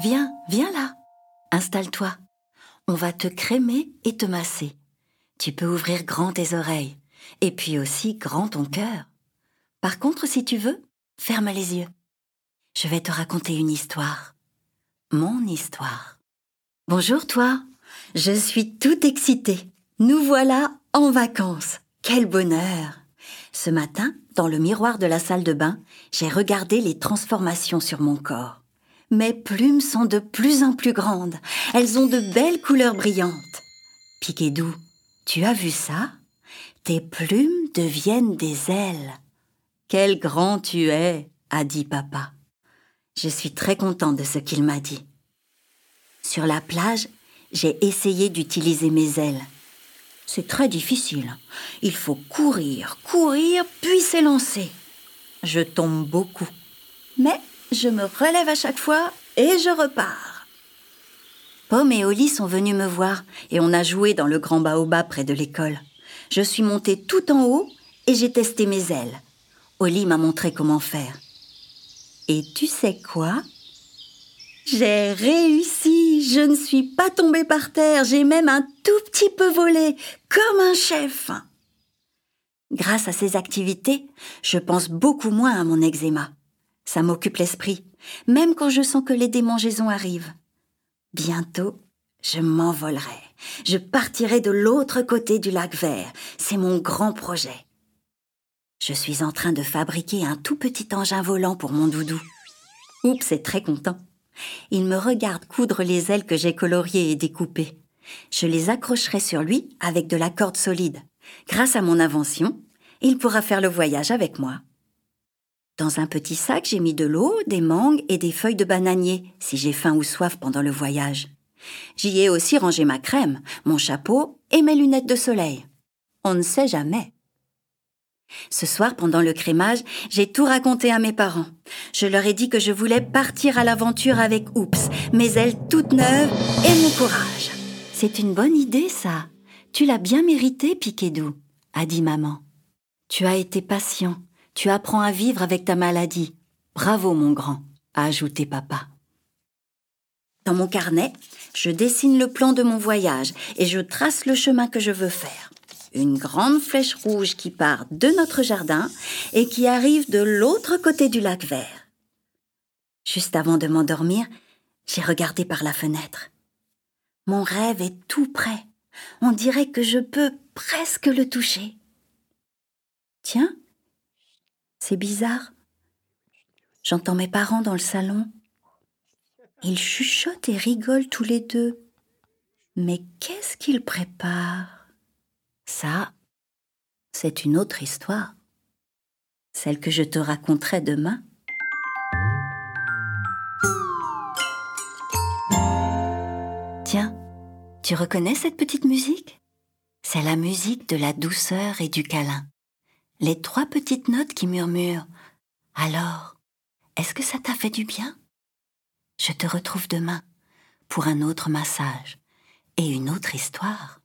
Viens, viens là. Installe-toi. On va te crémer et te masser. Tu peux ouvrir grand tes oreilles et puis aussi grand ton cœur. Par contre, si tu veux, ferme les yeux. Je vais te raconter une histoire. Mon histoire. Bonjour toi. Je suis toute excitée. Nous voilà en vacances. Quel bonheur. Ce matin, dans le miroir de la salle de bain, j'ai regardé les transformations sur mon corps. Mes plumes sont de plus en plus grandes. Elles ont de belles couleurs brillantes. Piquet-doux, tu as vu ça? Tes plumes deviennent des ailes. Quel grand tu es, a dit papa. Je suis très content de ce qu'il m'a dit. Sur la plage, j'ai essayé d'utiliser mes ailes. C'est très difficile. Il faut courir, courir, puis s'élancer. Je tombe beaucoup. Mais je me relève à chaque fois et je repars. Pomme et Oli sont venus me voir et on a joué dans le grand baobab près de l'école. Je suis montée tout en haut et j'ai testé mes ailes. Oli m'a montré comment faire. Et tu sais quoi? J'ai réussi, je ne suis pas tombée par terre, j'ai même un tout petit peu volé, comme un chef. Grâce à ces activités, je pense beaucoup moins à mon eczéma. Ça m'occupe l'esprit, même quand je sens que les démangeaisons arrivent. Bientôt, je m'envolerai. Je partirai de l'autre côté du lac vert. C'est mon grand projet. Je suis en train de fabriquer un tout petit engin volant pour mon doudou. Oups est très content. Il me regarde coudre les ailes que j'ai coloriées et découpées. Je les accrocherai sur lui avec de la corde solide. Grâce à mon invention, il pourra faire le voyage avec moi. Dans un petit sac, j'ai mis de l'eau, des mangues et des feuilles de bananier, si j'ai faim ou soif pendant le voyage. J'y ai aussi rangé ma crème, mon chapeau et mes lunettes de soleil. On ne sait jamais. Ce soir, pendant le crémage, j'ai tout raconté à mes parents. Je leur ai dit que je voulais partir à l'aventure avec Oups, mes ailes toutes neuves et mon courage. C'est une bonne idée, ça. Tu l'as bien mérité, Piquedou, a dit maman. Tu as été patient tu apprends à vivre avec ta maladie. Bravo, mon grand, a ajouté papa. Dans mon carnet, je dessine le plan de mon voyage et je trace le chemin que je veux faire. Une grande flèche rouge qui part de notre jardin et qui arrive de l'autre côté du lac vert. Juste avant de m'endormir, j'ai regardé par la fenêtre. Mon rêve est tout près. On dirait que je peux presque le toucher. Tiens, c'est bizarre. J'entends mes parents dans le salon. Ils chuchotent et rigolent tous les deux. Mais qu'est-ce qu'ils préparent? Ça, c'est une autre histoire. Celle que je te raconterai demain. Tiens, tu reconnais cette petite musique? C'est la musique de la douceur et du câlin les trois petites notes qui murmurent. Alors, est-ce que ça t'a fait du bien? Je te retrouve demain pour un autre massage et une autre histoire.